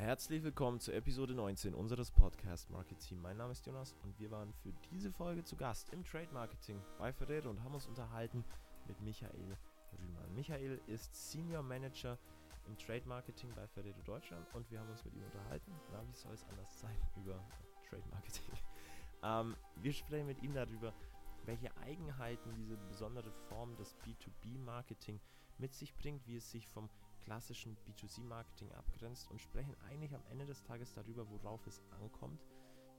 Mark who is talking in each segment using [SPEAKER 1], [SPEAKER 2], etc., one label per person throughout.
[SPEAKER 1] Herzlich willkommen zur Episode 19 unseres Podcast Marketing. Mein Name ist Jonas und wir waren für diese Folge zu Gast im Trade Marketing bei Ferrero und haben uns unterhalten mit Michael Rühmann. Michael ist Senior Manager im Trade Marketing bei Ferrero Deutschland und wir haben uns mit ihm unterhalten. Na, wie soll es anders sein über Trade Marketing? ähm, wir sprechen mit ihm darüber, welche Eigenheiten diese besondere Form des B2B-Marketing mit sich bringt, wie es sich vom klassischen B2C-Marketing abgrenzt und sprechen eigentlich am Ende des Tages darüber, worauf es ankommt,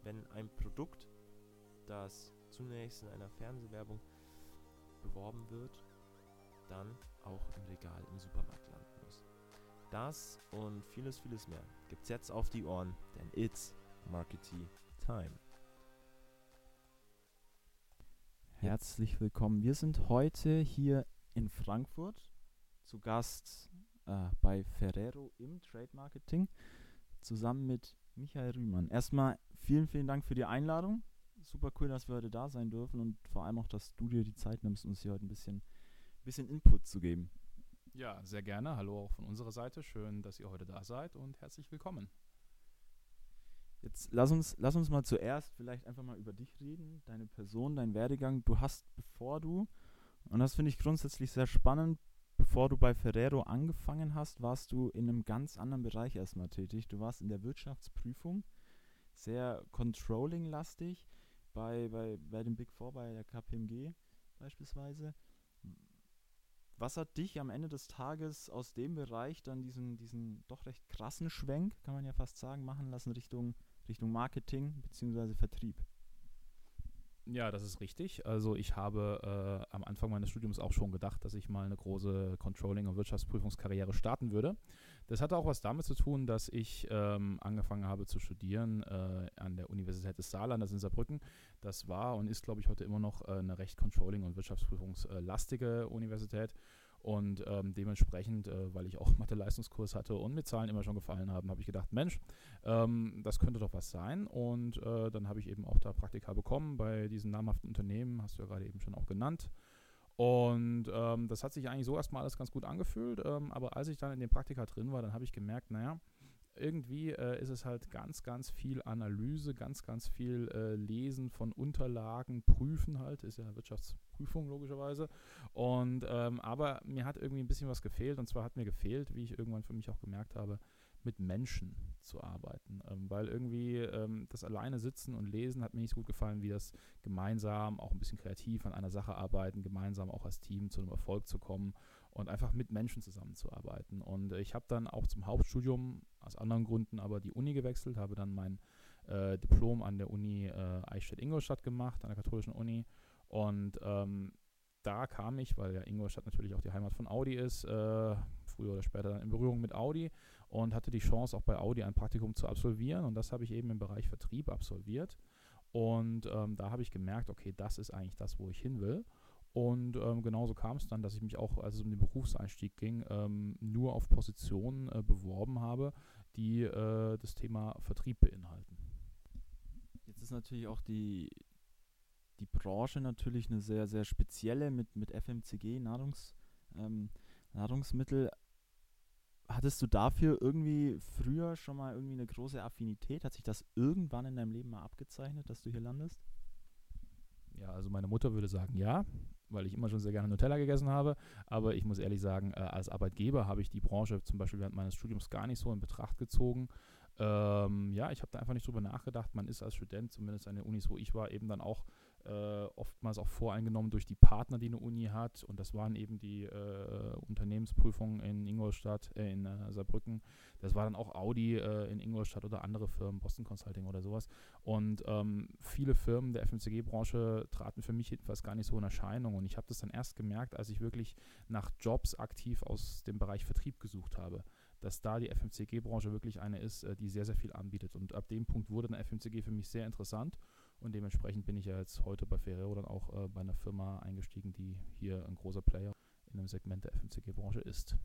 [SPEAKER 1] wenn ein Produkt, das zunächst in einer Fernsehwerbung beworben wird, dann auch im Regal im Supermarkt landen muss. Das und vieles, vieles mehr gibt's jetzt auf die Ohren, denn it's Marketing Time. Herzlich willkommen. Wir sind heute hier in Frankfurt zu Gast äh, bei Ferrero im Trade Marketing zusammen mit Michael Rühmann. Erstmal vielen, vielen Dank für die Einladung. Super cool, dass wir heute da sein dürfen und vor allem auch, dass du dir die Zeit nimmst, uns hier heute ein bisschen, bisschen Input zu geben.
[SPEAKER 2] Ja, sehr gerne. Hallo auch von unserer Seite. Schön, dass ihr heute da seid und herzlich willkommen.
[SPEAKER 1] Jetzt lass uns, lass uns mal zuerst vielleicht einfach mal über dich reden, deine Person, dein Werdegang. Du hast, bevor du, und das finde ich grundsätzlich sehr spannend, bevor du bei Ferrero angefangen hast, warst du in einem ganz anderen Bereich erstmal tätig. Du warst in der Wirtschaftsprüfung, sehr controlling-lastig bei, bei, bei dem Big Four, bei der KPMG beispielsweise. Was hat dich am Ende des Tages aus dem Bereich dann diesen, diesen doch recht krassen Schwenk, kann man ja fast sagen, machen lassen Richtung, Richtung Marketing bzw. Vertrieb?
[SPEAKER 2] Ja, das ist richtig. Also ich habe äh, am Anfang meines Studiums auch schon gedacht, dass ich mal eine große Controlling- und Wirtschaftsprüfungskarriere starten würde. Das hatte auch was damit zu tun, dass ich ähm, angefangen habe zu studieren äh, an der Universität des Saarlandes in Saarbrücken. Das war und ist, glaube ich, heute immer noch äh, eine recht Controlling- und Wirtschaftsprüfungslastige Universität. Und ähm, dementsprechend, äh, weil ich auch Mathe-Leistungskurs hatte und mit Zahlen immer schon gefallen haben, habe ich gedacht, Mensch, ähm, das könnte doch was sein. Und äh, dann habe ich eben auch da Praktika bekommen bei diesen namhaften Unternehmen, hast du ja gerade eben schon auch genannt. Und ähm, das hat sich eigentlich so erstmal alles ganz gut angefühlt. Ähm, aber als ich dann in dem Praktika drin war, dann habe ich gemerkt, naja, irgendwie äh, ist es halt ganz, ganz viel Analyse, ganz, ganz viel äh, Lesen von Unterlagen, Prüfen halt, ist ja Wirtschaftsprüfung logischerweise. Und ähm, aber mir hat irgendwie ein bisschen was gefehlt und zwar hat mir gefehlt, wie ich irgendwann für mich auch gemerkt habe, mit Menschen zu arbeiten. Ähm, weil irgendwie ähm, das alleine sitzen und lesen hat mir nicht so gut gefallen, wie das gemeinsam, auch ein bisschen kreativ an einer Sache arbeiten, gemeinsam auch als Team zu einem Erfolg zu kommen und einfach mit Menschen zusammenzuarbeiten. Und ich habe dann auch zum Hauptstudium, aus anderen Gründen, aber die Uni gewechselt, habe dann mein äh, Diplom an der Uni äh, Eichstätt-Ingolstadt gemacht, an der katholischen Uni. Und ähm, da kam ich, weil ja Ingolstadt natürlich auch die Heimat von Audi ist, äh, früher oder später dann in Berührung mit Audi und hatte die Chance auch bei Audi ein Praktikum zu absolvieren. Und das habe ich eben im Bereich Vertrieb absolviert. Und ähm, da habe ich gemerkt, okay, das ist eigentlich das, wo ich hin will und ähm, genauso kam es dann, dass ich mich auch, als es um den Berufseinstieg ging, ähm, nur auf Positionen äh, beworben habe, die äh, das Thema Vertrieb beinhalten.
[SPEAKER 1] Jetzt ist natürlich auch die, die Branche natürlich eine sehr, sehr spezielle mit, mit FMCG, Nahrungs, ähm, Nahrungsmittel. Hattest du dafür irgendwie früher schon mal irgendwie eine große Affinität? Hat sich das irgendwann in deinem Leben mal abgezeichnet, dass du hier landest?
[SPEAKER 2] Ja, also meine Mutter würde sagen ja weil ich immer schon sehr gerne Nutella gegessen habe. Aber ich muss ehrlich sagen, äh, als Arbeitgeber habe ich die Branche zum Beispiel während meines Studiums gar nicht so in Betracht gezogen. Ähm, ja, ich habe da einfach nicht drüber nachgedacht. Man ist als Student, zumindest an den Unis, wo ich war, eben dann auch äh, oftmals auch voreingenommen durch die Partner, die eine Uni hat. Und das waren eben die äh, Unternehmensprüfungen in Ingolstadt, äh, in äh, Saarbrücken. Das war dann auch Audi äh, in Ingolstadt oder andere Firmen, Boston Consulting oder sowas. Und ähm, viele Firmen der FMCG-Branche traten für mich jedenfalls gar nicht so in Erscheinung. Und ich habe das dann erst gemerkt, als ich wirklich nach Jobs aktiv aus dem Bereich Vertrieb gesucht habe dass da die FMCG-Branche wirklich eine ist, die sehr, sehr viel anbietet. Und ab dem Punkt wurde dann FMCG für mich sehr interessant. Und dementsprechend bin ich ja jetzt heute bei Ferrero dann auch äh, bei einer Firma eingestiegen, die hier ein großer Player in einem Segment der FMCG-Branche ist.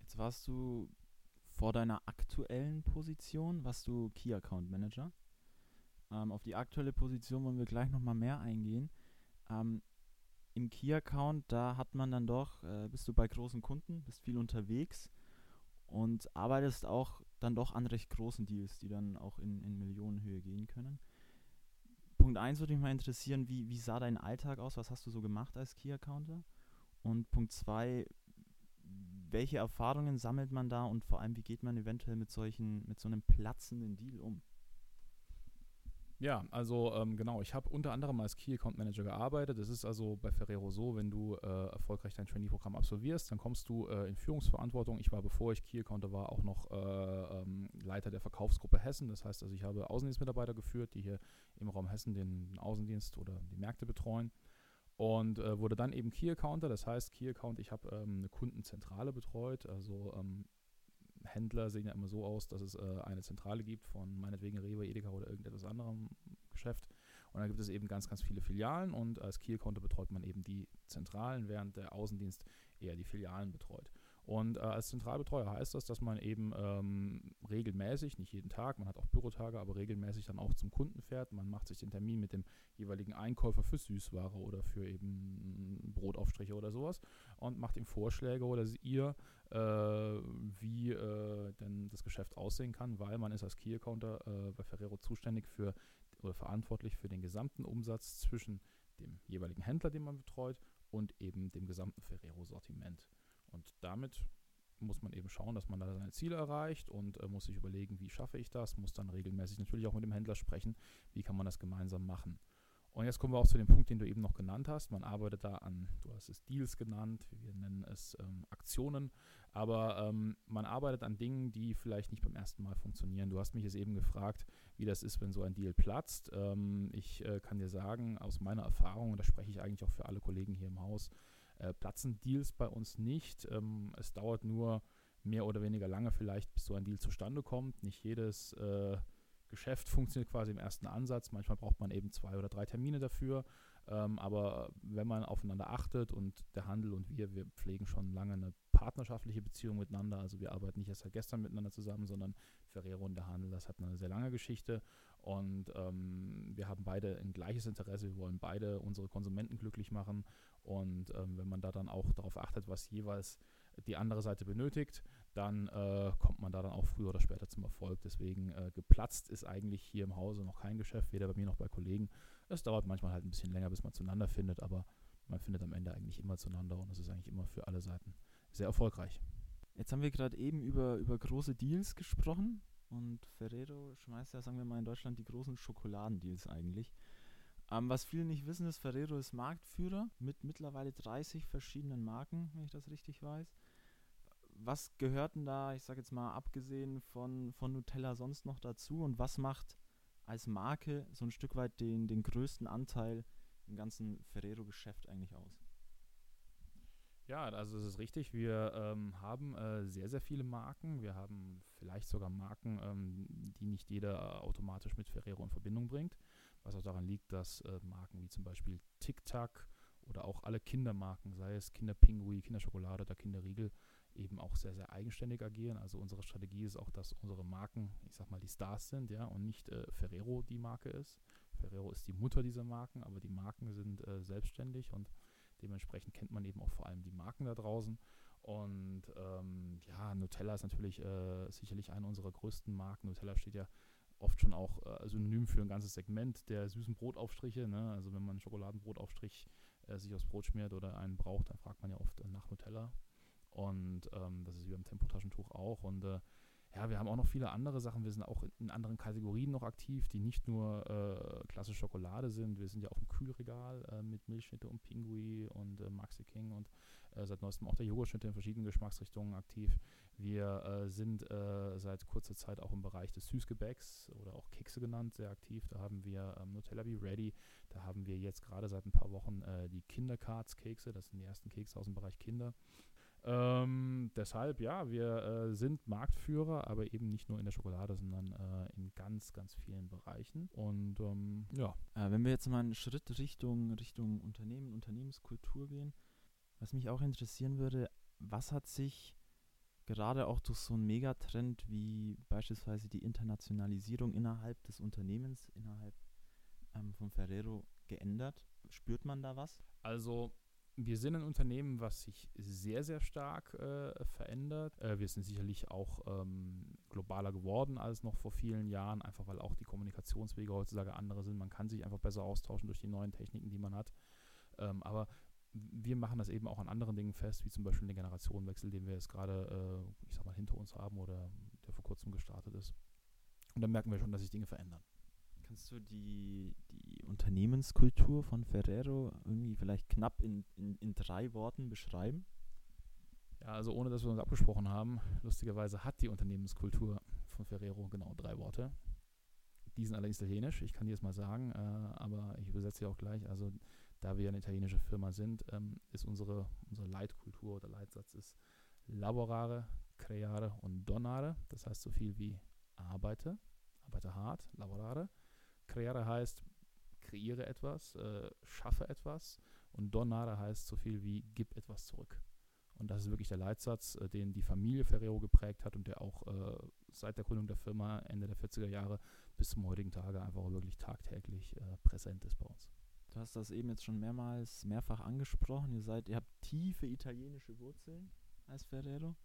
[SPEAKER 1] Jetzt warst du vor deiner aktuellen Position, warst du Key Account Manager. Ähm, auf die aktuelle Position wollen wir gleich nochmal mehr eingehen. Ähm, Im Key Account, da hat man dann doch, äh, bist du bei großen Kunden, bist viel unterwegs und arbeitest auch dann doch an recht großen Deals, die dann auch in, in Millionenhöhe gehen können. Punkt 1 würde mich mal interessieren, wie, wie sah dein Alltag aus? Was hast du so gemacht als Key-Accounter? Und Punkt 2, welche Erfahrungen sammelt man da und vor allem, wie geht man eventuell mit solchen, mit so einem platzenden Deal um?
[SPEAKER 2] Ja, also ähm, genau, ich habe unter anderem als Key Account Manager gearbeitet. Das ist also bei Ferrero so, wenn du äh, erfolgreich dein Trainee-Programm absolvierst, dann kommst du äh, in Führungsverantwortung. Ich war, bevor ich Key Accounter war, auch noch äh, ähm, Leiter der Verkaufsgruppe Hessen. Das heißt also, ich habe Außendienstmitarbeiter geführt, die hier im Raum Hessen den Außendienst oder die Märkte betreuen und äh, wurde dann eben Key Accounter. Das heißt, Key Account, ich habe ähm, eine Kundenzentrale betreut, also ähm, Händler sehen ja immer so aus, dass es äh, eine Zentrale gibt von meinetwegen Rewe, Edeka oder irgendetwas anderem Geschäft. Und dann gibt es eben ganz, ganz viele Filialen und als Key-Account betreut man eben die Zentralen, während der Außendienst eher die Filialen betreut. Und äh, als Zentralbetreuer heißt das, dass man eben ähm, regelmäßig, nicht jeden Tag, man hat auch Bürotage, aber regelmäßig dann auch zum Kunden fährt. Man macht sich den Termin mit dem jeweiligen Einkäufer für Süßware oder für eben Brotaufstriche oder sowas und macht ihm Vorschläge oder ihr, äh, wie äh, denn das Geschäft aussehen kann, weil man ist als Key Accounter äh, bei Ferrero zuständig für oder verantwortlich für den gesamten Umsatz zwischen dem jeweiligen Händler, den man betreut, und eben dem gesamten Ferrero-Sortiment. Und damit muss man eben schauen, dass man da seine Ziele erreicht und äh, muss sich überlegen, wie schaffe ich das, muss dann regelmäßig natürlich auch mit dem Händler sprechen, wie kann man das gemeinsam machen. Und jetzt kommen wir auch zu dem Punkt, den du eben noch genannt hast. Man arbeitet da an, du hast es Deals genannt, wir nennen es ähm, Aktionen, aber ähm, man arbeitet an Dingen, die vielleicht nicht beim ersten Mal funktionieren. Du hast mich jetzt eben gefragt, wie das ist, wenn so ein Deal platzt. Ähm, ich äh, kann dir sagen, aus meiner Erfahrung, und da spreche ich eigentlich auch für alle Kollegen hier im Haus, äh, platzen Deals bei uns nicht. Ähm, es dauert nur mehr oder weniger lange vielleicht, bis so ein Deal zustande kommt. Nicht jedes äh, Geschäft funktioniert quasi im ersten Ansatz. Manchmal braucht man eben zwei oder drei Termine dafür. Ähm, aber wenn man aufeinander achtet und der Handel und wir, wir pflegen schon lange eine partnerschaftliche Beziehung miteinander. Also wir arbeiten nicht erst seit gestern miteinander zusammen, sondern Ferrero und der Handel, das hat eine sehr lange Geschichte. Und ähm, wir haben beide ein gleiches Interesse. Wir wollen beide unsere Konsumenten glücklich machen. Und ähm, wenn man da dann auch darauf achtet, was jeweils die andere Seite benötigt, dann äh, kommt man da dann auch früher oder später zum Erfolg. Deswegen äh, geplatzt ist eigentlich hier im Hause noch kein Geschäft, weder bei mir noch bei Kollegen. Es dauert manchmal halt ein bisschen länger, bis man zueinander findet, aber man findet am Ende eigentlich immer zueinander und es ist eigentlich immer für alle Seiten sehr erfolgreich.
[SPEAKER 1] Jetzt haben wir gerade eben über, über große Deals gesprochen und Ferrero schmeißt ja, sagen wir mal, in Deutschland die großen Schokoladendeals eigentlich. Ähm, was viele nicht wissen, ist, Ferrero ist Marktführer mit mittlerweile 30 verschiedenen Marken, wenn ich das richtig weiß was gehört denn da, ich sage jetzt mal, abgesehen von, von Nutella sonst noch dazu und was macht als Marke so ein Stück weit den, den größten Anteil im ganzen Ferrero-Geschäft eigentlich aus?
[SPEAKER 2] Ja, also es ist richtig. Wir ähm, haben äh, sehr, sehr viele Marken. Wir haben vielleicht sogar Marken, ähm, die nicht jeder automatisch mit Ferrero in Verbindung bringt. Was auch daran liegt, dass äh, Marken wie zum Beispiel Tic Tac oder auch alle Kindermarken, sei es Kinderpingui, Kinderschokolade oder Kinderriegel, eben auch sehr, sehr eigenständig agieren. Also unsere Strategie ist auch, dass unsere Marken, ich sag mal, die Stars sind, ja, und nicht äh, Ferrero die Marke ist. Ferrero ist die Mutter dieser Marken, aber die Marken sind äh, selbstständig und dementsprechend kennt man eben auch vor allem die Marken da draußen. Und ähm, ja, Nutella ist natürlich äh, sicherlich eine unserer größten Marken. Nutella steht ja oft schon auch äh, synonym für ein ganzes Segment der süßen Brotaufstriche. Ne? Also wenn man einen Schokoladenbrotaufstrich äh, sich aufs Brot schmiert oder einen braucht, dann fragt man ja oft nach Nutella. Und ähm, das ist wie beim Tempotaschentuch auch. Und äh, ja, wir haben auch noch viele andere Sachen. Wir sind auch in anderen Kategorien noch aktiv, die nicht nur äh, klassische Schokolade sind. Wir sind ja auch im Kühlregal äh, mit Milchschnitte und Pingui und äh, Maxi King und äh, seit neuestem auch der Joghurtschnitte in verschiedenen Geschmacksrichtungen aktiv. Wir äh, sind äh, seit kurzer Zeit auch im Bereich des Süßgebäcks oder auch Kekse genannt sehr aktiv. Da haben wir ähm, Nutella Be Ready. Da haben wir jetzt gerade seit ein paar Wochen die Kindercards-Kekse. Das sind die ersten Kekse aus dem Bereich Kinder. Ähm, deshalb, ja, wir äh, sind Marktführer, aber eben nicht nur in der Schokolade, sondern äh, in ganz, ganz vielen Bereichen. Und ähm, ja.
[SPEAKER 1] Äh, wenn wir jetzt mal einen Schritt Richtung, Richtung Unternehmen, Unternehmenskultur gehen, was mich auch interessieren würde, was hat sich gerade auch durch so einen Megatrend wie beispielsweise die Internationalisierung innerhalb des Unternehmens, innerhalb ähm, von Ferrero geändert? Spürt man da was?
[SPEAKER 2] Also wir sind ein Unternehmen, was sich sehr, sehr stark äh, verändert. Äh, wir sind sicherlich auch ähm, globaler geworden als noch vor vielen Jahren, einfach weil auch die Kommunikationswege heutzutage andere sind. Man kann sich einfach besser austauschen durch die neuen Techniken, die man hat. Ähm, aber wir machen das eben auch an anderen Dingen fest, wie zum Beispiel den Generationenwechsel, den wir jetzt gerade, äh, ich sag mal, hinter uns haben oder der vor kurzem gestartet ist. Und dann merken wir schon, dass sich Dinge verändern.
[SPEAKER 1] Kannst du die, die Unternehmenskultur von Ferrero irgendwie vielleicht knapp in, in, in drei Worten beschreiben?
[SPEAKER 2] Ja, also ohne dass wir uns abgesprochen haben, lustigerweise hat die Unternehmenskultur von Ferrero genau drei Worte. Die sind allerdings italienisch, ich kann dir das mal sagen, äh, aber ich übersetze sie auch gleich. Also da wir eine italienische Firma sind, ähm, ist unsere, unsere Leitkultur oder Leitsatz ist lavorare, creare und donare. Das heißt so viel wie arbeite, arbeite hart, lavorare Creare heißt, kreiere etwas, äh, schaffe etwas und Donare heißt so viel wie gib etwas zurück. Und das ist wirklich der Leitsatz, äh, den die Familie Ferrero geprägt hat und der auch äh, seit der Gründung der Firma Ende der 40er Jahre bis zum heutigen Tage einfach wirklich tagtäglich äh, präsent ist bei uns.
[SPEAKER 1] Du hast das eben jetzt schon mehrmals, mehrfach angesprochen. Ihr seid, ihr habt tiefe italienische Wurzeln als Ferrero.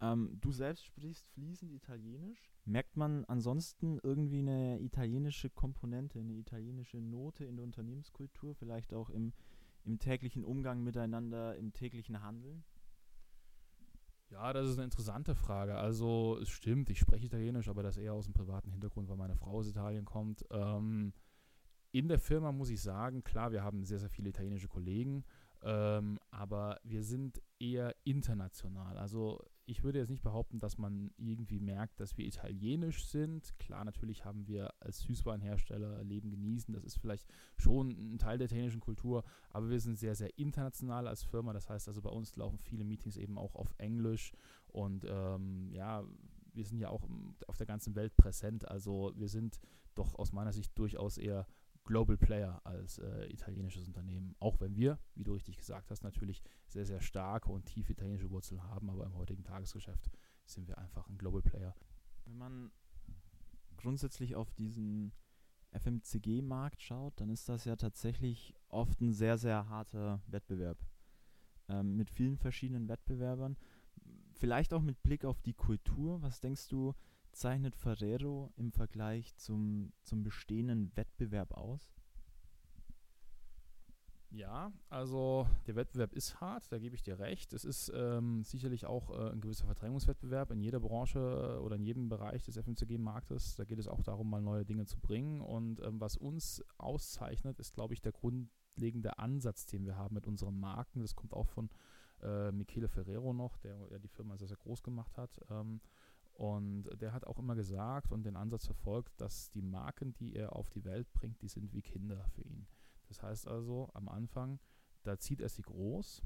[SPEAKER 1] Ähm, du selbst sprichst fließend Italienisch. Merkt man ansonsten irgendwie eine italienische Komponente, eine italienische Note in der Unternehmenskultur, vielleicht auch im, im täglichen Umgang miteinander, im täglichen Handeln?
[SPEAKER 2] Ja, das ist eine interessante Frage. Also es stimmt, ich spreche Italienisch, aber das eher aus dem privaten Hintergrund, weil meine Frau aus Italien kommt. Ähm, in der Firma muss ich sagen, klar, wir haben sehr, sehr viele italienische Kollegen, ähm, aber wir sind eher international. Also ich würde jetzt nicht behaupten, dass man irgendwie merkt, dass wir italienisch sind. Klar, natürlich haben wir als Süßwarenhersteller Leben genießen. Das ist vielleicht schon ein Teil der italienischen Kultur, aber wir sind sehr, sehr international als Firma. Das heißt also, bei uns laufen viele Meetings eben auch auf Englisch und ähm, ja, wir sind ja auch auf der ganzen Welt präsent. Also wir sind doch aus meiner Sicht durchaus eher Global Player als äh, italienisches Unternehmen. Auch wenn wir, wie du richtig gesagt hast, natürlich sehr, sehr starke und tiefe italienische Wurzeln haben, aber im heutigen Tagesgeschäft sind wir einfach ein Global Player.
[SPEAKER 1] Wenn man grundsätzlich auf diesen FMCG-Markt schaut, dann ist das ja tatsächlich oft ein sehr, sehr harter Wettbewerb. Ähm, mit vielen verschiedenen Wettbewerbern. Vielleicht auch mit Blick auf die Kultur. Was denkst du, zeichnet Ferrero im Vergleich zum, zum bestehenden Wettbewerb aus?
[SPEAKER 2] Ja, also der Wettbewerb ist hart, da gebe ich dir recht. Es ist ähm, sicherlich auch äh, ein gewisser Verdrängungswettbewerb in jeder Branche äh, oder in jedem Bereich des FMCG-Marktes. Da geht es auch darum, mal neue Dinge zu bringen. Und ähm, was uns auszeichnet, ist, glaube ich, der grundlegende Ansatz, den wir haben mit unseren Marken. Das kommt auch von äh, Michele Ferrero noch, der ja die Firma sehr, sehr groß gemacht hat. Ähm, und der hat auch immer gesagt und den Ansatz verfolgt, dass die Marken, die er auf die Welt bringt, die sind wie Kinder für ihn. Das heißt also, am Anfang, da zieht er sie groß,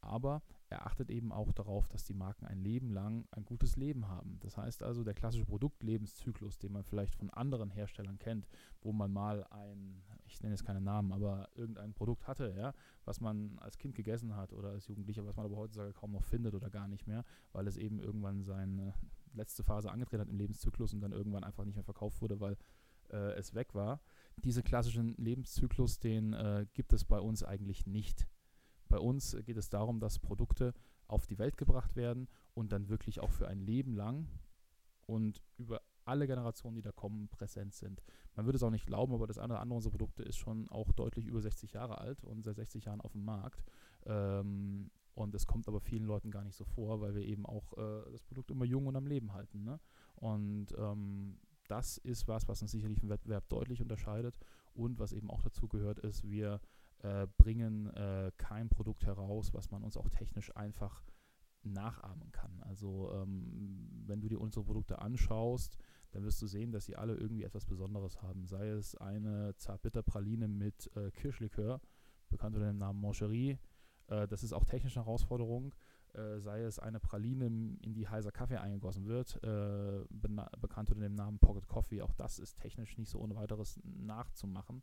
[SPEAKER 2] aber er achtet eben auch darauf, dass die Marken ein Leben lang ein gutes Leben haben. Das heißt also, der klassische Produktlebenszyklus, den man vielleicht von anderen Herstellern kennt, wo man mal ein, ich nenne jetzt keine Namen, aber irgendein Produkt hatte, ja, was man als Kind gegessen hat oder als Jugendlicher, was man aber heutzutage kaum noch findet oder gar nicht mehr, weil es eben irgendwann seine letzte Phase angetreten hat im Lebenszyklus und dann irgendwann einfach nicht mehr verkauft wurde, weil äh, es weg war. Diese klassischen Lebenszyklus, den äh, gibt es bei uns eigentlich nicht. Bei uns geht es darum, dass Produkte auf die Welt gebracht werden und dann wirklich auch für ein Leben lang und über alle Generationen, die da kommen, präsent sind. Man würde es auch nicht glauben, aber das eine oder andere unserer Produkte ist schon auch deutlich über 60 Jahre alt und seit 60 Jahren auf dem Markt. Ähm, und es kommt aber vielen Leuten gar nicht so vor, weil wir eben auch äh, das Produkt immer jung und am Leben halten. Ne? Und ähm, das ist was, was uns sicherlich im Wettbewerb deutlich unterscheidet. Und was eben auch dazu gehört, ist, wir äh, bringen äh, kein Produkt heraus, was man uns auch technisch einfach nachahmen kann. Also ähm, wenn du dir unsere Produkte anschaust, dann wirst du sehen, dass sie alle irgendwie etwas Besonderes haben. Sei es eine Zartbitterpraline mit äh, Kirschlikör, bekannt unter dem Namen Moncherie, äh, das ist auch technische Herausforderung. Äh, sei es eine Praline, in die heißer Kaffee eingegossen wird, äh, bekannt unter dem Namen Pocket Coffee. Auch das ist technisch nicht so ohne weiteres nachzumachen.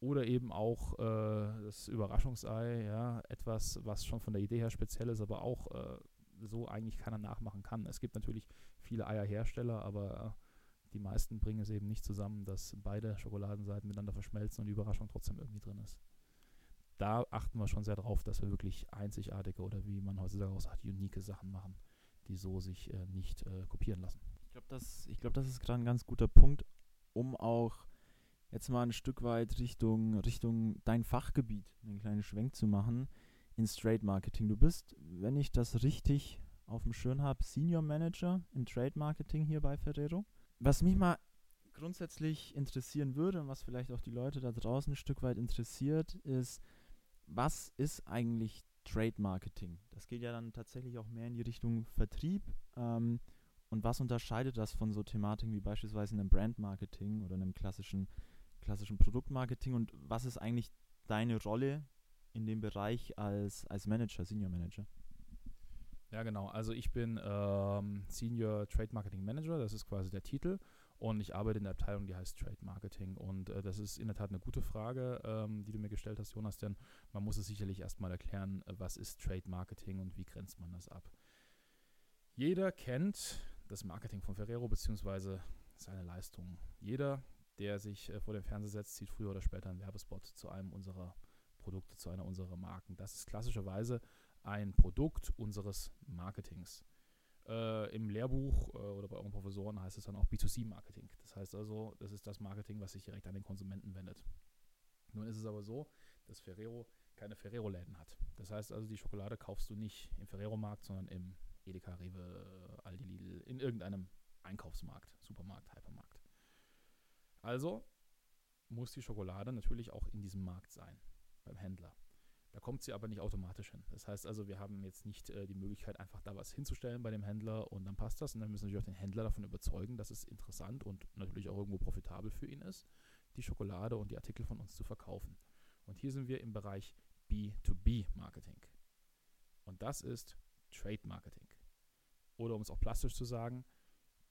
[SPEAKER 2] Oder eben auch äh, das Überraschungsei, ja, etwas, was schon von der Idee her speziell ist, aber auch äh, so eigentlich keiner nachmachen kann. Es gibt natürlich viele Eierhersteller, aber die meisten bringen es eben nicht zusammen, dass beide Schokoladenseiten miteinander verschmelzen und die Überraschung trotzdem irgendwie drin ist da achten wir schon sehr drauf, dass wir wirklich einzigartige oder wie man heutzutage auch sagt, unique Sachen machen, die so sich äh, nicht äh, kopieren lassen.
[SPEAKER 1] Ich glaube, das, glaub, das ist gerade ein ganz guter Punkt, um auch jetzt mal ein Stück weit Richtung, Richtung dein Fachgebiet einen kleinen Schwenk zu machen ins Trade Marketing. Du bist, wenn ich das richtig auf dem Schirm habe, Senior Manager im Trade Marketing hier bei Ferrero. Was mich mal grundsätzlich interessieren würde und was vielleicht auch die Leute da draußen ein Stück weit interessiert, ist, was ist eigentlich Trade Marketing? Das geht ja dann tatsächlich auch mehr in die Richtung Vertrieb. Ähm, und was unterscheidet das von so Thematiken wie beispielsweise einem Brand Marketing oder einem klassischen, klassischen Produktmarketing? Und was ist eigentlich deine Rolle in dem Bereich als, als Manager, Senior Manager?
[SPEAKER 2] Ja, genau. Also ich bin ähm, Senior Trade Marketing Manager, das ist quasi der Titel. Und ich arbeite in der Abteilung, die heißt Trade Marketing. Und äh, das ist in der Tat eine gute Frage, ähm, die du mir gestellt hast, Jonas, denn man muss es sicherlich erstmal erklären, äh, was ist Trade Marketing und wie grenzt man das ab. Jeder kennt das Marketing von Ferrero bzw. seine Leistungen. Jeder, der sich äh, vor dem Fernseher setzt, sieht früher oder später einen Werbespot zu einem unserer Produkte, zu einer unserer Marken. Das ist klassischerweise ein Produkt unseres Marketings. Äh, Im Lehrbuch äh, oder bei euren Professoren heißt es dann auch B2C-Marketing. Das heißt also, das ist das Marketing, was sich direkt an den Konsumenten wendet. Nun ist es aber so, dass Ferrero keine Ferrero-Läden hat. Das heißt also, die Schokolade kaufst du nicht im Ferrero-Markt, sondern im Edeka, Rewe, Aldi, Lidl, in irgendeinem Einkaufsmarkt, Supermarkt, Hypermarkt. Also muss die Schokolade natürlich auch in diesem Markt sein, beim Händler. Da kommt sie aber nicht automatisch hin. Das heißt also, wir haben jetzt nicht äh, die Möglichkeit, einfach da was hinzustellen bei dem Händler und dann passt das. Und dann müssen wir natürlich auch den Händler davon überzeugen, dass es interessant und natürlich auch irgendwo profitabel für ihn ist, die Schokolade und die Artikel von uns zu verkaufen. Und hier sind wir im Bereich B2B-Marketing. Und das ist Trade Marketing. Oder um es auch plastisch zu sagen,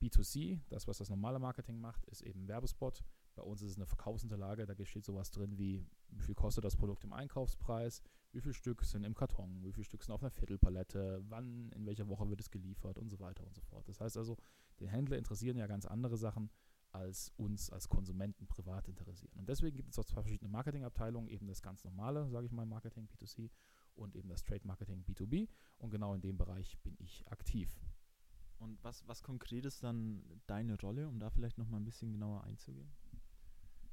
[SPEAKER 2] B2C, das, was das normale Marketing macht, ist eben Werbespot. Bei uns ist es eine Verkaufsunterlage, da steht sowas drin wie, wie viel kostet das Produkt im Einkaufspreis, wie viele Stück sind im Karton, wie viele Stück sind auf einer Viertelpalette, wann, in welcher Woche wird es geliefert und so weiter und so fort. Das heißt also, den Händler interessieren ja ganz andere Sachen, als uns als Konsumenten privat interessieren. Und deswegen gibt es auch zwei verschiedene Marketingabteilungen, eben das ganz normale, sage ich mal, Marketing B2C und eben das Trade Marketing B2B. Und genau in dem Bereich bin ich aktiv.
[SPEAKER 1] Und was, was konkret ist dann deine Rolle, um da vielleicht nochmal ein bisschen genauer einzugehen?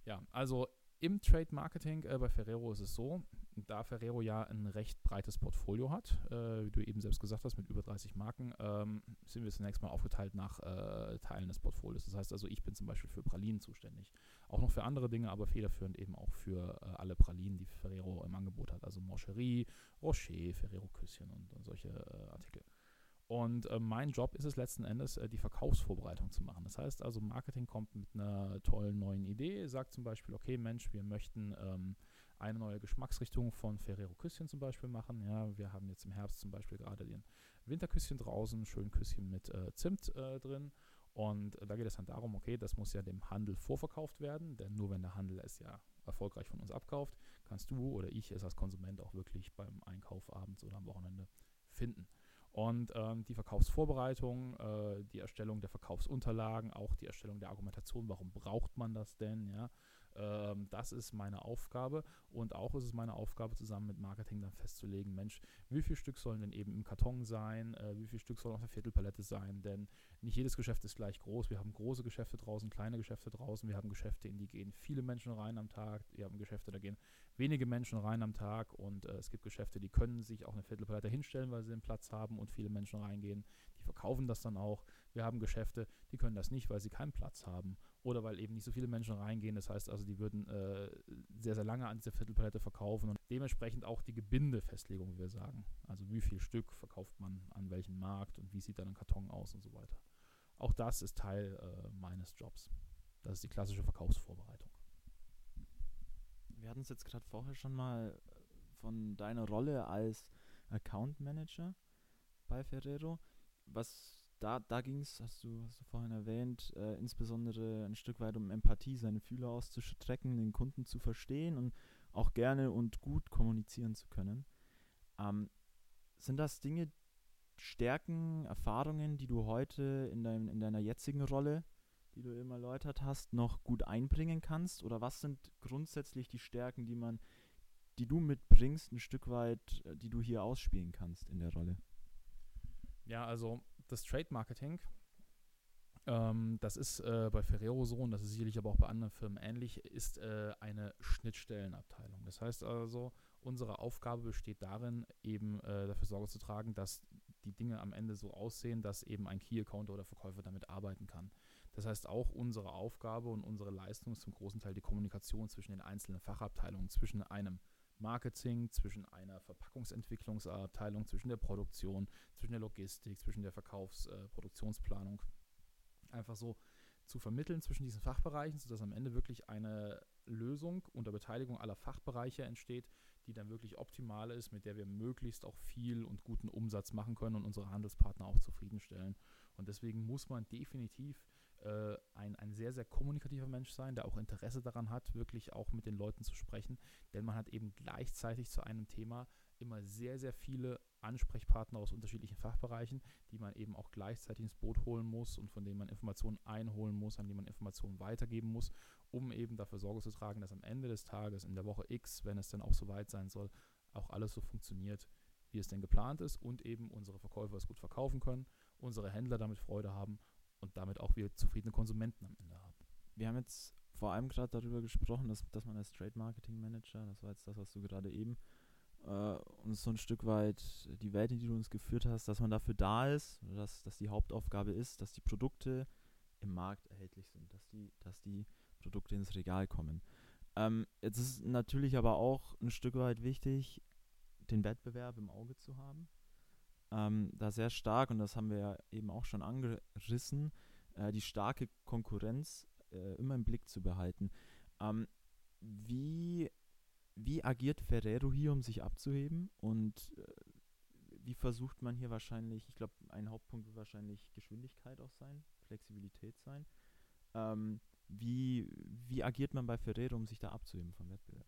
[SPEAKER 2] Ja, also im Trade Marketing äh, bei Ferrero ist es so, da Ferrero ja ein recht breites Portfolio hat, äh, wie du eben selbst gesagt hast, mit über 30 Marken, ähm, sind wir zunächst mal aufgeteilt nach äh, Teilen des Portfolios. Das heißt also, ich bin zum Beispiel für Pralinen zuständig. Auch noch für andere Dinge, aber federführend eben auch für äh, alle Pralinen, die Ferrero im Angebot hat. Also Moncherie, Rocher, Ferrero Küsschen und, und solche äh, Artikel. Und äh, mein Job ist es letzten Endes, äh, die Verkaufsvorbereitung zu machen. Das heißt also, Marketing kommt mit einer tollen neuen Idee, sagt zum Beispiel, okay, Mensch, wir möchten ähm, eine neue Geschmacksrichtung von Ferrero Küsschen zum Beispiel machen. Ja, wir haben jetzt im Herbst zum Beispiel gerade den Winterküsschen draußen, schön Küsschen mit äh, Zimt äh, drin. Und äh, da geht es dann darum, okay, das muss ja dem Handel vorverkauft werden, denn nur wenn der Handel es ja erfolgreich von uns abkauft, kannst du oder ich es als Konsument auch wirklich beim Einkauf abends oder am Wochenende finden. Und ähm, die Verkaufsvorbereitung, äh, die Erstellung der Verkaufsunterlagen, auch die Erstellung der Argumentation, warum braucht man das denn, ja, ähm, das ist meine Aufgabe und auch ist es meine Aufgabe, zusammen mit Marketing dann festzulegen, Mensch, wie viel Stück sollen denn eben im Karton sein, äh, wie viel Stück sollen auf der Viertelpalette sein, denn nicht jedes Geschäft ist gleich groß. Wir haben große Geschäfte draußen, kleine Geschäfte draußen, wir haben Geschäfte, in die gehen viele Menschen rein am Tag, wir haben Geschäfte, da gehen wenige Menschen rein am Tag und äh, es gibt Geschäfte, die können sich auch eine Viertelpalette hinstellen, weil sie den Platz haben und viele Menschen reingehen. Die verkaufen das dann auch. Wir haben Geschäfte, die können das nicht, weil sie keinen Platz haben oder weil eben nicht so viele Menschen reingehen. Das heißt also, die würden äh, sehr, sehr lange an dieser Viertelpalette verkaufen und dementsprechend auch die Gebindefestlegung, wie wir sagen. Also wie viel Stück verkauft man an welchem Markt und wie sieht dann ein Karton aus und so weiter. Auch das ist Teil äh, meines Jobs. Das ist die klassische Verkaufsvorbereitung.
[SPEAKER 1] Wir hatten es jetzt gerade vorher schon mal von deiner Rolle als Account Manager bei Ferrero. Was da, da ging es, hast du, hast du vorhin erwähnt, äh, insbesondere ein Stück weit um Empathie, seine Fühler auszustrecken, den Kunden zu verstehen und auch gerne und gut kommunizieren zu können. Ähm, sind das Dinge, Stärken, Erfahrungen, die du heute in, dein, in deiner jetzigen Rolle, die du eben erläutert hast, noch gut einbringen kannst? Oder was sind grundsätzlich die Stärken, die man die du mitbringst, ein Stück weit, äh, die du hier ausspielen kannst in der Rolle?
[SPEAKER 2] Ja, also das Trade Marketing, ähm, das ist äh, bei Ferrero so und das ist sicherlich aber auch bei anderen Firmen ähnlich, ist äh, eine Schnittstellenabteilung. Das heißt also, unsere Aufgabe besteht darin, eben äh, dafür Sorge zu tragen, dass die Dinge am Ende so aussehen, dass eben ein Key-Account oder Verkäufer damit arbeiten kann. Das heißt, auch unsere Aufgabe und unsere Leistung ist zum großen Teil die Kommunikation zwischen den einzelnen Fachabteilungen, zwischen einem Marketing, zwischen einer Verpackungsentwicklungsabteilung, zwischen der Produktion, zwischen der Logistik, zwischen der Verkaufsproduktionsplanung. Äh, Einfach so zu vermitteln zwischen diesen Fachbereichen, sodass am Ende wirklich eine Lösung unter Beteiligung aller Fachbereiche entsteht, die dann wirklich optimal ist, mit der wir möglichst auch viel und guten Umsatz machen können und unsere Handelspartner auch zufriedenstellen. Und deswegen muss man definitiv äh, ein, ein sehr, sehr kommunikativer Mensch sein, der auch Interesse daran hat, wirklich auch mit den Leuten zu sprechen. Denn man hat eben gleichzeitig zu einem Thema immer sehr, sehr viele Ansprechpartner aus unterschiedlichen Fachbereichen, die man eben auch gleichzeitig ins Boot holen muss und von denen man Informationen einholen muss, an die man Informationen weitergeben muss, um eben dafür Sorge zu tragen, dass am Ende des Tages, in der Woche X, wenn es dann auch soweit sein soll, auch alles so funktioniert, wie es denn geplant ist und eben unsere Verkäufer es gut verkaufen können, unsere Händler damit Freude haben und damit auch wir zufriedene Konsumenten am Ende haben.
[SPEAKER 1] Wir haben jetzt vor allem gerade darüber gesprochen, dass, dass man als Trade Marketing Manager, das war jetzt das, was du gerade eben äh, uns so ein Stück weit die Welt, in die du uns geführt hast, dass man dafür da ist, dass, dass die Hauptaufgabe ist, dass die Produkte im Markt erhältlich sind, dass die, dass die Produkte ins Regal kommen. Ähm, jetzt ist natürlich aber auch ein Stück weit wichtig, den Wettbewerb im Auge zu haben. Ähm, da sehr stark, und das haben wir ja eben auch schon angerissen, äh, die starke Konkurrenz äh, immer im Blick zu behalten. Ähm, wie wie agiert Ferrero hier, um sich abzuheben? Und äh, wie versucht man hier wahrscheinlich, ich glaube, ein Hauptpunkt wird wahrscheinlich Geschwindigkeit auch sein, Flexibilität sein. Ähm, wie, wie agiert man bei Ferrero, um sich da abzuheben vom Wettbewerb?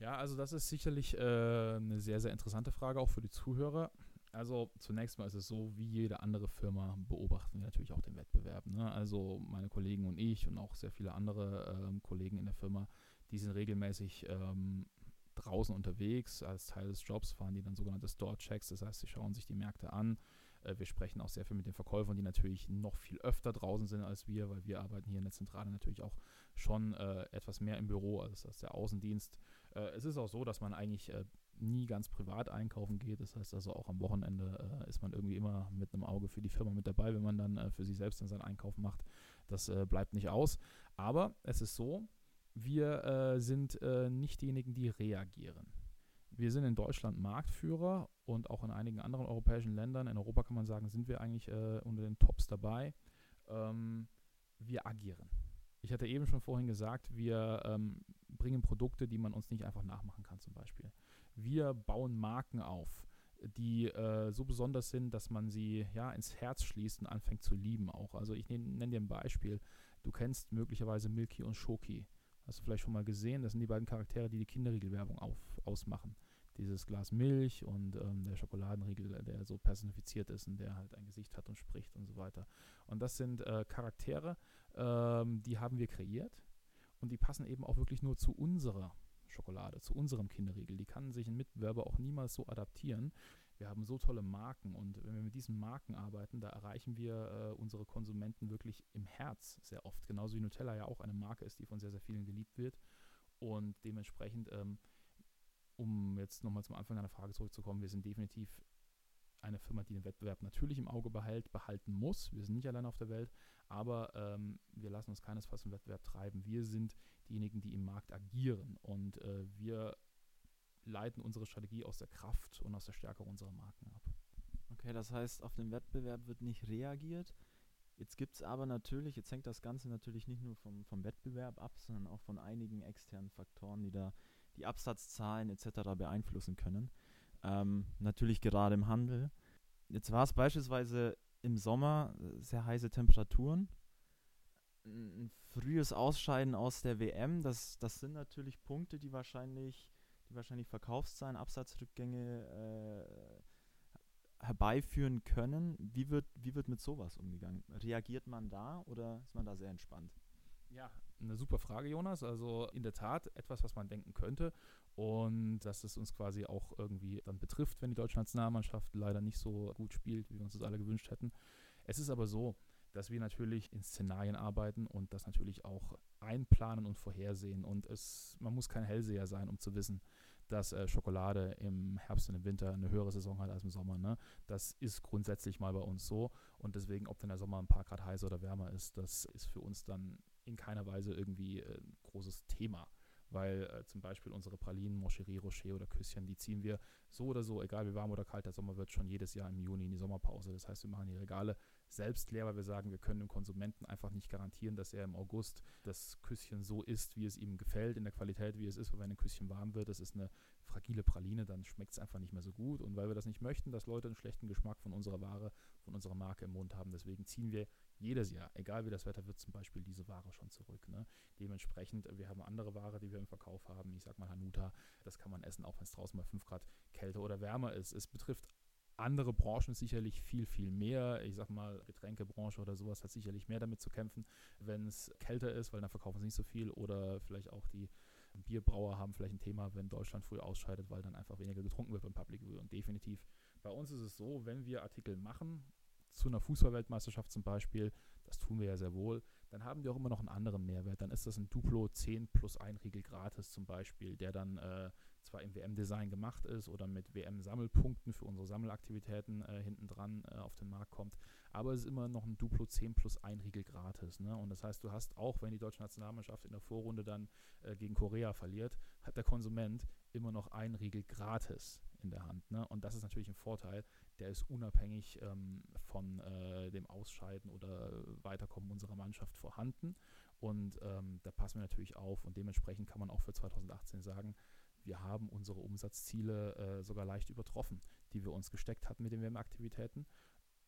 [SPEAKER 2] Ja, also das ist sicherlich äh, eine sehr, sehr interessante Frage auch für die Zuhörer. Also zunächst mal ist es so, wie jede andere Firma beobachten wir natürlich auch den Wettbewerb. Ne? Also meine Kollegen und ich und auch sehr viele andere ähm, Kollegen in der Firma die sind regelmäßig ähm, draußen unterwegs. Als Teil des Jobs fahren die dann sogenannte Store-Checks. Das heißt, sie schauen sich die Märkte an. Äh, wir sprechen auch sehr viel mit den Verkäufern, die natürlich noch viel öfter draußen sind als wir, weil wir arbeiten hier in der Zentrale natürlich auch schon äh, etwas mehr im Büro als, als der Außendienst. Äh, es ist auch so, dass man eigentlich äh, nie ganz privat einkaufen geht. Das heißt also auch am Wochenende äh, ist man irgendwie immer mit einem Auge für die Firma mit dabei, wenn man dann äh, für sich selbst dann seinen Einkauf macht. Das bleibt nicht aus. Aber es ist so, wir sind nicht diejenigen, die reagieren. Wir sind in Deutschland Marktführer und auch in einigen anderen europäischen Ländern, in Europa kann man sagen, sind wir eigentlich äh, unter den Tops dabei. Ähm, wir agieren. Ich hatte eben schon vorhin gesagt, wir ähm, bringen Produkte, die man uns nicht einfach nachmachen kann, zum Beispiel. Wir bauen Marken auf, die äh, so besonders sind, dass man sie ja ins Herz schließt und anfängt zu lieben auch. Also ich nenne nenn dir ein Beispiel. Du kennst möglicherweise Milky und Schoki. Hast du vielleicht schon mal gesehen? Das sind die beiden Charaktere, die die Kinderriegelwerbung ausmachen. Dieses Glas Milch und ähm, der Schokoladenriegel, der so personifiziert ist und der halt ein Gesicht hat und spricht und so weiter. Und das sind äh, Charaktere, ähm, die haben wir kreiert und die passen eben auch wirklich nur zu unserer Schokolade, zu unserem Kinderriegel. Die kann sich ein Mitbewerber auch niemals so adaptieren. Wir haben so tolle Marken und wenn wir mit diesen Marken arbeiten, da erreichen wir äh, unsere Konsumenten wirklich im Herz sehr oft. Genauso wie Nutella ja auch eine Marke ist, die von sehr, sehr vielen geliebt wird. Und dementsprechend, ähm, um jetzt nochmal zum Anfang deiner Frage zurückzukommen, wir sind definitiv eine Firma, die den Wettbewerb natürlich im Auge behält, behalten muss. Wir sind nicht allein auf der Welt, aber ähm, wir lassen uns keinesfalls im Wettbewerb treiben. Wir sind diejenigen, die im Markt agieren und äh, wir leiten unsere Strategie aus der Kraft und aus der Stärke unserer Marken ab.
[SPEAKER 1] Okay, das heißt, auf den Wettbewerb wird nicht reagiert. Jetzt gibt es aber natürlich, jetzt hängt das Ganze natürlich nicht nur vom, vom Wettbewerb ab, sondern auch von einigen externen Faktoren, die da die Absatzzahlen etc. beeinflussen können. Ähm, natürlich gerade im Handel. Jetzt war es beispielsweise im Sommer äh, sehr heiße Temperaturen. Ein frühes Ausscheiden aus der WM, das, das sind natürlich Punkte, die wahrscheinlich die wahrscheinlich Verkaufszahlen, Absatzrückgänge äh, herbeiführen können. Wie wird, wie wird mit sowas umgegangen? Reagiert man da oder ist man da sehr entspannt?
[SPEAKER 2] Ja, eine super Frage, Jonas. Also in der Tat etwas, was man denken könnte. Und dass es uns quasi auch irgendwie dann betrifft, wenn die deutsche Nationalmannschaft leider nicht so gut spielt, wie wir uns das alle gewünscht hätten. Es ist aber so, dass wir natürlich in Szenarien arbeiten und das natürlich auch einplanen und vorhersehen. Und es, man muss kein Hellseher sein, um zu wissen, dass äh, Schokolade im Herbst und im Winter eine höhere Saison hat als im Sommer. Ne? Das ist grundsätzlich mal bei uns so. Und deswegen, ob dann der Sommer ein paar Grad heißer oder wärmer ist, das ist für uns dann in keiner Weise irgendwie äh, ein großes Thema weil äh, zum Beispiel unsere Pralinen, Moncherie, Rocher oder Küsschen, die ziehen wir so oder so, egal wie warm oder kalt der Sommer wird, schon jedes Jahr im Juni in die Sommerpause. Das heißt, wir machen die Regale selbst leer, weil wir sagen, wir können dem Konsumenten einfach nicht garantieren, dass er im August das Küsschen so isst, wie es ihm gefällt, in der Qualität, wie es ist, weil wenn ein Küsschen warm wird, das ist eine fragile Praline, dann schmeckt es einfach nicht mehr so gut. Und weil wir das nicht möchten, dass Leute einen schlechten Geschmack von unserer Ware, von unserer Marke im Mund haben, deswegen ziehen wir jedes Jahr, egal wie das Wetter wird, zum Beispiel diese Ware schon zurück. Ne? Dementsprechend, wir haben andere Ware, die wir im Verkauf haben. Ich sag mal Hanuta, das kann man essen, auch wenn es draußen mal 5 Grad kälter oder wärmer ist. Es betrifft andere Branchen sicherlich viel, viel mehr. Ich sag mal, Getränkebranche oder sowas hat sicherlich mehr damit zu kämpfen, wenn es kälter ist, weil dann verkaufen sie nicht so viel. Oder vielleicht auch die Bierbrauer haben vielleicht ein Thema, wenn Deutschland früh ausscheidet, weil dann einfach weniger getrunken wird beim Public View. Und definitiv, bei uns ist es so, wenn wir Artikel machen, zu einer Fußballweltmeisterschaft zum Beispiel, das tun wir ja sehr wohl, dann haben wir auch immer noch einen anderen Mehrwert. Dann ist das ein Duplo 10 plus 1 Riegel gratis zum Beispiel, der dann äh, zwar im WM-Design gemacht ist oder mit WM-Sammelpunkten für unsere Sammelaktivitäten äh, hinten dran äh, auf den Markt kommt, aber es ist immer noch ein Duplo 10 plus 1 Riegel gratis. Ne? Und das heißt, du hast auch, wenn die deutsche Nationalmannschaft in der Vorrunde dann äh, gegen Korea verliert, hat der Konsument immer noch ein Riegel gratis in der Hand. Ne? Und das ist natürlich ein Vorteil, der ist unabhängig ähm, von äh, dem Ausscheiden oder Weiterkommen unserer Mannschaft vorhanden. Und ähm, da passen wir natürlich auf und dementsprechend kann man auch für 2018 sagen, wir haben unsere Umsatzziele äh, sogar leicht übertroffen, die wir uns gesteckt hatten mit den WM-Aktivitäten,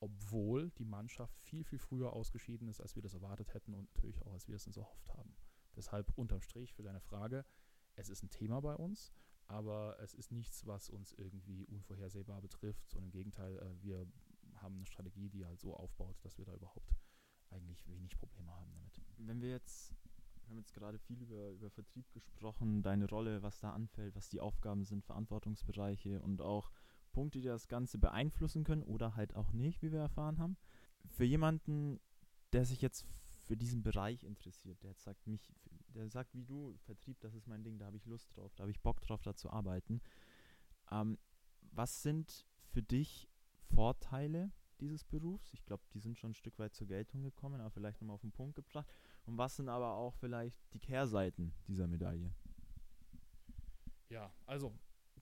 [SPEAKER 2] obwohl die Mannschaft viel, viel früher ausgeschieden ist, als wir das erwartet hätten und natürlich auch, als wir es uns erhofft haben. Deshalb unterm Strich für deine Frage, es ist ein Thema bei uns aber es ist nichts, was uns irgendwie unvorhersehbar betrifft, sondern im Gegenteil, äh, wir haben eine Strategie, die halt so aufbaut, dass wir da überhaupt eigentlich wenig Probleme haben damit.
[SPEAKER 1] Wenn wir jetzt, wir haben jetzt gerade viel über, über Vertrieb gesprochen, deine Rolle, was da anfällt, was die Aufgaben sind, Verantwortungsbereiche und auch Punkte, die das Ganze beeinflussen können oder halt auch nicht, wie wir erfahren haben. Für jemanden, der sich jetzt für diesen Bereich interessiert, der jetzt sagt, mich, der sagt wie du, Vertrieb, das ist mein Ding, da habe ich Lust drauf, da habe ich Bock drauf, da zu arbeiten. Ähm, was sind für dich Vorteile dieses Berufs? Ich glaube, die sind schon ein Stück weit zur Geltung gekommen, aber vielleicht nochmal auf den Punkt gebracht. Und was sind aber auch vielleicht die Kehrseiten dieser Medaille?
[SPEAKER 2] Ja, also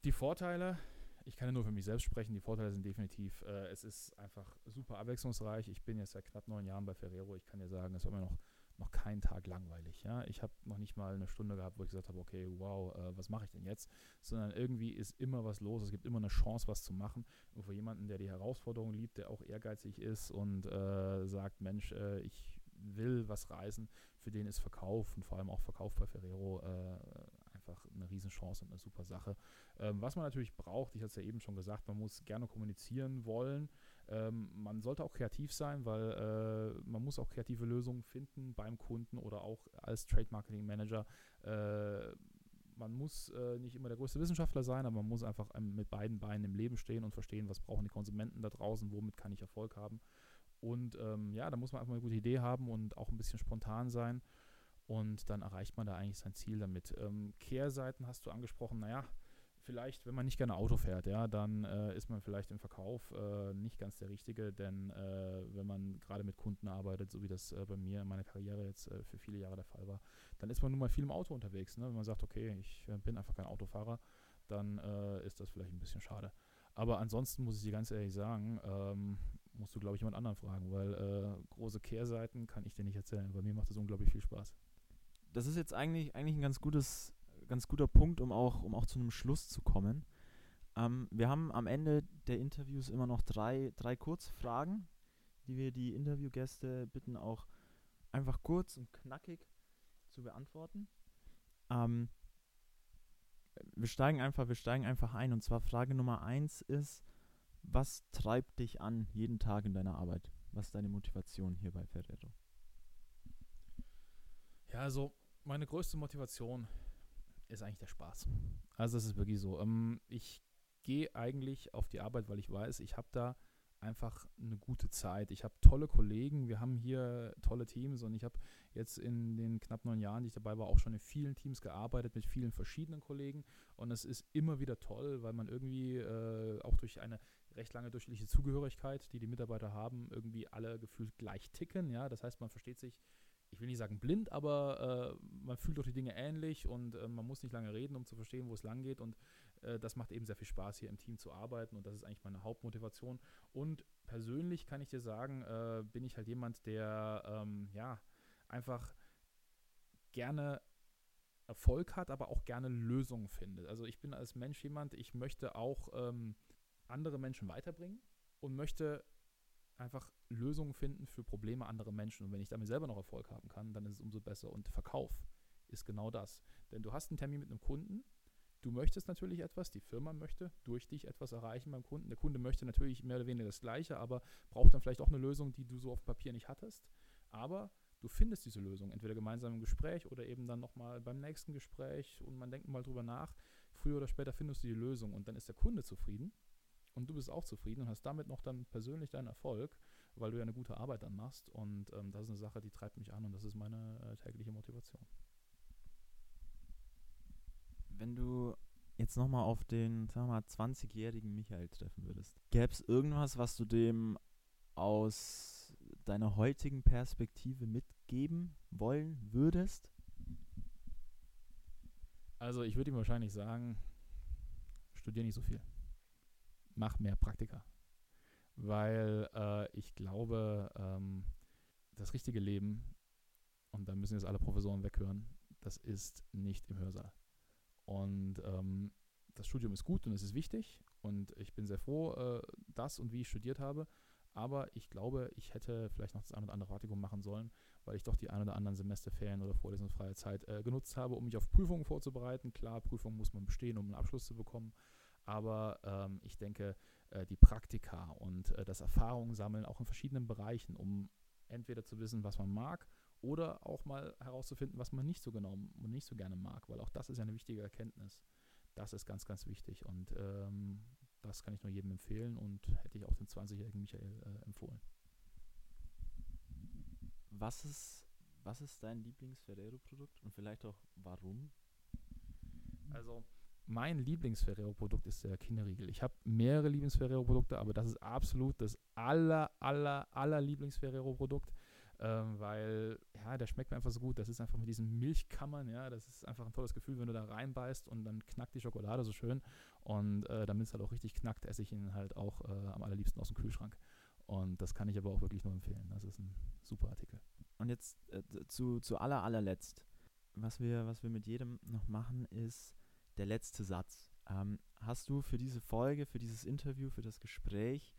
[SPEAKER 2] die Vorteile, ich kann ja nur für mich selbst sprechen, die Vorteile sind definitiv, äh, es ist einfach super abwechslungsreich. Ich bin jetzt seit knapp neun Jahren bei Ferrero. Ich kann dir sagen, es war mir noch noch keinen Tag langweilig. Ja? Ich habe noch nicht mal eine Stunde gehabt, wo ich gesagt habe, okay, wow, äh, was mache ich denn jetzt? Sondern irgendwie ist immer was los. Es gibt immer eine Chance, was zu machen. Und für jemanden, der die Herausforderung liebt, der auch ehrgeizig ist und äh, sagt, Mensch, äh, ich will was reisen, für den ist Verkauf und vor allem auch Verkauf bei Ferrero äh, einfach eine Riesenchance und eine super Sache. Ähm, was man natürlich braucht, ich hatte es ja eben schon gesagt, man muss gerne kommunizieren wollen. Ähm, man sollte auch kreativ sein, weil äh, man muss auch kreative Lösungen finden beim Kunden oder auch als Trade Marketing Manager. Äh, man muss äh, nicht immer der größte Wissenschaftler sein, aber man muss einfach ähm, mit beiden Beinen im Leben stehen und verstehen, was brauchen die Konsumenten da draußen, womit kann ich Erfolg haben. Und ähm, ja, da muss man einfach eine gute Idee haben und auch ein bisschen spontan sein. Und dann erreicht man da eigentlich sein Ziel damit. Ähm, Kehrseiten hast du angesprochen, naja, vielleicht, wenn man nicht gerne Auto fährt, ja, dann äh, ist man vielleicht im Verkauf äh, nicht ganz der Richtige, denn äh, wenn man gerade mit Kunden arbeitet, so wie das äh, bei mir in meiner Karriere jetzt äh, für viele Jahre der Fall war, dann ist man nun mal viel im Auto unterwegs. Ne? Wenn man sagt, okay, ich äh, bin einfach kein Autofahrer, dann ist das vielleicht ein bisschen schade. Aber ansonsten muss ich dir ganz ehrlich sagen, ähm, musst du, glaube ich, jemand anderen fragen, weil große Kehrseiten kann ich dir nicht erzählen. Bei mir macht das unglaublich viel Spaß.
[SPEAKER 1] Das ist jetzt eigentlich, eigentlich ein ganz gutes ganz guter Punkt, um auch, um auch zu einem Schluss zu kommen. Ähm, wir haben am Ende der Interviews immer noch drei, drei Kurzfragen, die wir die Interviewgäste bitten, auch einfach kurz und knackig zu beantworten. Ähm, wir steigen einfach, wir steigen einfach ein. Und zwar Frage Nummer eins ist, was treibt dich an jeden Tag in deiner Arbeit? Was ist deine Motivation hier bei Ferrero?
[SPEAKER 2] Ja, also Meine größte Motivation ist eigentlich der Spaß. Also das ist wirklich so. Ähm, ich gehe eigentlich auf die Arbeit, weil ich weiß, ich habe da einfach eine gute Zeit. Ich habe tolle Kollegen, wir haben hier tolle Teams und ich habe jetzt in den knapp neun Jahren, die ich dabei war, auch schon in vielen Teams gearbeitet mit vielen verschiedenen Kollegen und es ist immer wieder toll, weil man irgendwie äh, auch durch eine recht lange durchschnittliche Zugehörigkeit, die die Mitarbeiter haben, irgendwie alle gefühlt gleich ticken. Ja, das heißt, man versteht sich ich will nicht sagen blind, aber äh, man fühlt doch die Dinge ähnlich und äh, man muss nicht lange reden, um zu verstehen, wo es lang geht. Und äh, das macht eben sehr viel Spaß, hier im Team zu arbeiten und das ist eigentlich meine Hauptmotivation. Und persönlich kann ich dir sagen, äh, bin ich halt jemand, der ähm, ja einfach gerne Erfolg hat, aber auch gerne Lösungen findet. Also ich bin als Mensch jemand, ich möchte auch ähm, andere Menschen weiterbringen und möchte einfach Lösungen finden für Probleme anderer Menschen. Und wenn ich damit selber noch Erfolg haben kann, dann ist es umso besser. Und Verkauf ist genau das. Denn du hast einen Termin mit einem Kunden, du möchtest natürlich etwas, die Firma möchte durch dich etwas erreichen beim Kunden. Der Kunde möchte natürlich mehr oder weniger das Gleiche, aber braucht dann vielleicht auch eine Lösung, die du so auf Papier nicht hattest. Aber du findest diese Lösung, entweder gemeinsam im Gespräch oder eben dann nochmal beim nächsten Gespräch und man denkt mal drüber nach. Früher oder später findest du die Lösung und dann ist der Kunde zufrieden und du bist auch zufrieden und hast damit noch dann persönlich deinen Erfolg, weil du ja eine gute Arbeit dann machst. Und ähm, das ist eine Sache, die treibt mich an und das ist meine äh, tägliche Motivation.
[SPEAKER 1] Wenn du jetzt nochmal auf den, sagen wir mal, 20-jährigen Michael treffen würdest, gäbe es irgendwas, was du dem aus deiner heutigen Perspektive mitgeben wollen würdest?
[SPEAKER 2] Also ich würde ihm wahrscheinlich sagen, studier nicht so viel mach mehr Praktika. Weil äh, ich glaube, ähm, das richtige Leben, und da müssen jetzt alle Professoren weghören, das ist nicht im Hörsaal. Und ähm, das Studium ist gut und es ist wichtig und ich bin sehr froh, äh, das und wie ich studiert habe. Aber ich glaube, ich hätte vielleicht noch das ein oder andere Praktikum machen sollen, weil ich doch die ein oder anderen Semesterferien oder vorlesungsfreie Zeit äh, genutzt habe, um mich auf Prüfungen vorzubereiten. Klar, Prüfungen muss man bestehen, um einen Abschluss zu bekommen aber ähm, ich denke, äh, die Praktika und äh, das Erfahrungen sammeln, auch in verschiedenen Bereichen, um entweder zu wissen, was man mag oder auch mal herauszufinden, was man nicht so genau und nicht so gerne mag, weil auch das ist ja eine wichtige Erkenntnis. Das ist ganz, ganz wichtig und ähm, das kann ich nur jedem empfehlen und hätte ich auch dem 20-jährigen Michael äh, empfohlen.
[SPEAKER 1] Was ist, was ist dein Lieblings-Ferrero-Produkt und vielleicht auch warum?
[SPEAKER 2] Also, mein Lieblings-Ferrero-Produkt ist der Kinderriegel. Ich habe mehrere Lieblings-Ferrero-Produkte, aber das ist absolut das aller, aller, aller Lieblings-Ferrero-Produkt, ähm, weil, ja, der schmeckt mir einfach so gut. Das ist einfach mit diesen Milchkammern, ja, das ist einfach ein tolles Gefühl, wenn du da reinbeißt und dann knackt die Schokolade so schön. Und äh, damit es halt auch richtig knackt, esse ich ihn halt auch äh, am allerliebsten aus dem Kühlschrank. Und das kann ich aber auch wirklich nur empfehlen. Das ist ein super Artikel.
[SPEAKER 1] Und jetzt äh, zu, zu aller, allerletzt. Was wir, was wir mit jedem noch machen, ist der letzte Satz. Ähm, hast du für diese Folge, für dieses Interview, für das Gespräch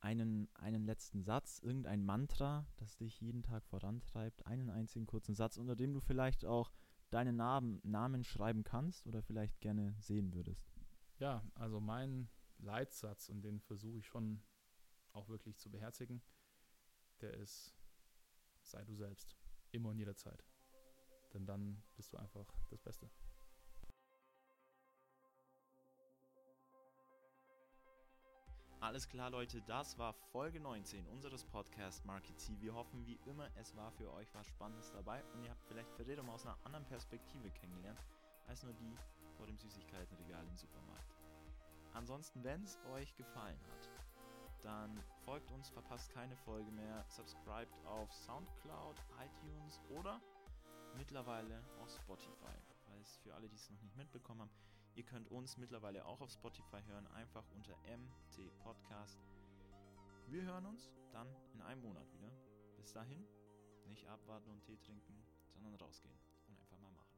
[SPEAKER 1] einen, einen letzten Satz, irgendein Mantra, das dich jeden Tag vorantreibt, einen einzigen kurzen Satz, unter dem du vielleicht auch deinen Namen, Namen schreiben kannst oder vielleicht gerne sehen würdest?
[SPEAKER 2] Ja, also mein Leitsatz, und den versuche ich schon auch wirklich zu beherzigen, der ist, sei du selbst, immer und jederzeit. Denn dann bist du einfach das Beste.
[SPEAKER 1] Alles klar, Leute, das war Folge 19 unseres Podcast Market C. Wir hoffen wie immer, es war für euch was Spannendes dabei und ihr habt vielleicht Ferrero aus einer anderen Perspektive kennengelernt, als nur die vor dem Süßigkeitenregal im Supermarkt. Ansonsten, wenn es euch gefallen hat, dann folgt uns, verpasst keine Folge mehr, subscribt auf Soundcloud, iTunes oder mittlerweile auf Spotify. Falls für alle, die es noch nicht mitbekommen haben, Ihr könnt uns mittlerweile auch auf Spotify hören, einfach unter MT Podcast. Wir hören uns dann in einem Monat wieder. Bis dahin, nicht abwarten und Tee trinken, sondern rausgehen und einfach mal machen.